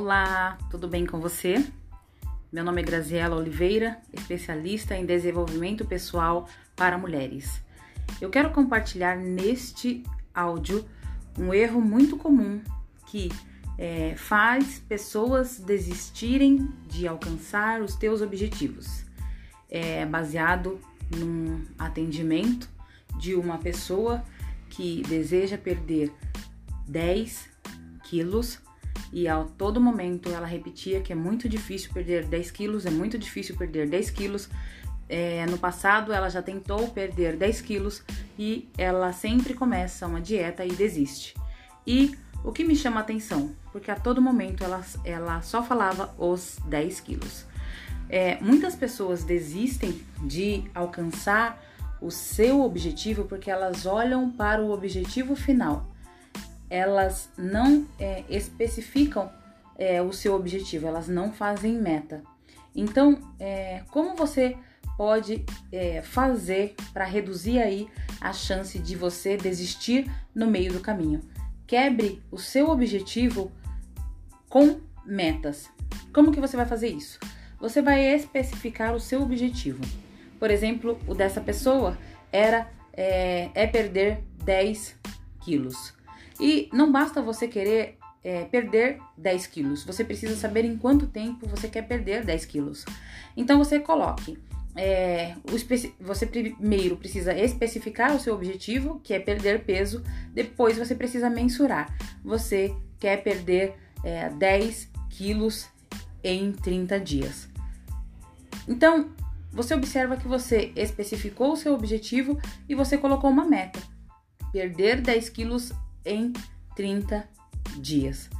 Olá, tudo bem com você? Meu nome é Graziela Oliveira, especialista em desenvolvimento pessoal para mulheres. Eu quero compartilhar neste áudio um erro muito comum que é, faz pessoas desistirem de alcançar os teus objetivos. É baseado num atendimento de uma pessoa que deseja perder 10 quilos e a todo momento ela repetia que é muito difícil perder 10 quilos, é muito difícil perder 10 quilos. É, no passado ela já tentou perder 10 quilos e ela sempre começa uma dieta e desiste. E o que me chama a atenção, porque a todo momento ela, ela só falava os 10 quilos. É, muitas pessoas desistem de alcançar o seu objetivo porque elas olham para o objetivo final elas não é, especificam é, o seu objetivo, elas não fazem meta. Então, é, como você pode é, fazer para reduzir aí a chance de você desistir no meio do caminho? Quebre o seu objetivo com metas. Como que você vai fazer isso? Você vai especificar o seu objetivo. Por exemplo, o dessa pessoa era é, é perder 10 quilos. E não basta você querer é, perder 10 quilos, você precisa saber em quanto tempo você quer perder 10 quilos. Então você coloque. É, você primeiro precisa especificar o seu objetivo, que é perder peso, depois você precisa mensurar. Você quer perder é, 10 quilos em 30 dias. Então, você observa que você especificou o seu objetivo e você colocou uma meta: perder 10 quilos em 30 dias.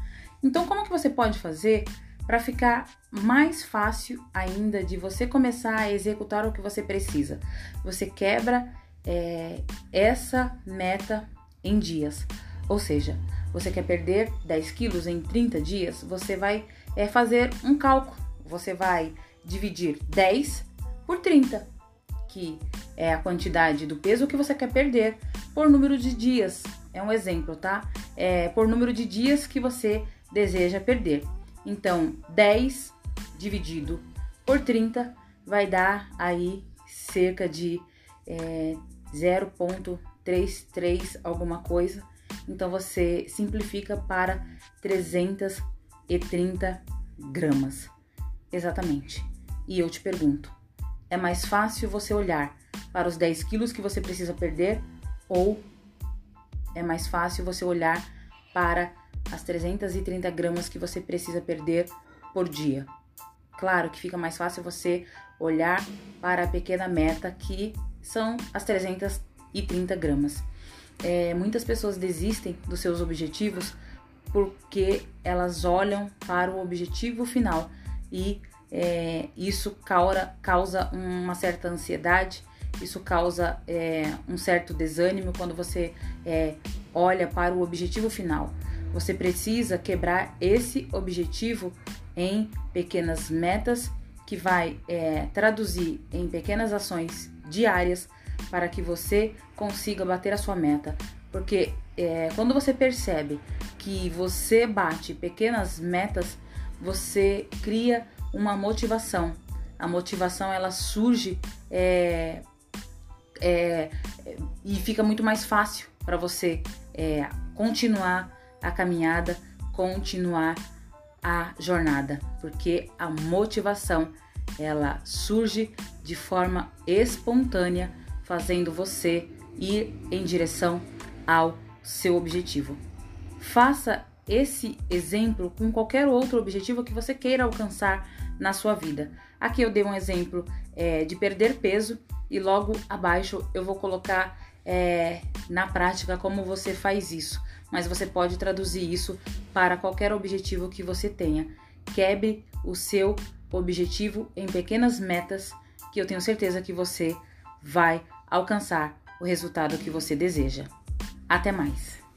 Então, como que você pode fazer para ficar mais fácil ainda de você começar a executar o que você precisa? Você quebra é, essa meta em dias. Ou seja, você quer perder 10 quilos em 30 dias, você vai é, fazer um cálculo. Você vai dividir 10 por 30, que é a quantidade do peso que você quer perder por número de dias é um exemplo, tá? É por número de dias que você deseja perder. Então, 10 dividido por 30 vai dar aí cerca de é, 0,33 alguma coisa. Então, você simplifica para 330 gramas. Exatamente. E eu te pergunto: é mais fácil você olhar para os 10 quilos que você precisa perder ou é mais fácil você olhar para as 330 gramas que você precisa perder por dia. Claro que fica mais fácil você olhar para a pequena meta que são as 330 gramas. É, muitas pessoas desistem dos seus objetivos porque elas olham para o objetivo final e é, isso causa, causa uma certa ansiedade isso causa é, um certo desânimo quando você é, olha para o objetivo final. Você precisa quebrar esse objetivo em pequenas metas que vai é, traduzir em pequenas ações diárias para que você consiga bater a sua meta. Porque é, quando você percebe que você bate pequenas metas, você cria uma motivação. A motivação ela surge é, é, e fica muito mais fácil para você é, continuar a caminhada, continuar a jornada, porque a motivação ela surge de forma espontânea, fazendo você ir em direção ao seu objetivo. Faça esse exemplo com qualquer outro objetivo que você queira alcançar na sua vida. Aqui eu dei um exemplo é, de perder peso e logo abaixo eu vou colocar é, na prática como você faz isso. Mas você pode traduzir isso para qualquer objetivo que você tenha. Quebre o seu objetivo em pequenas metas que eu tenho certeza que você vai alcançar o resultado que você deseja. Até mais!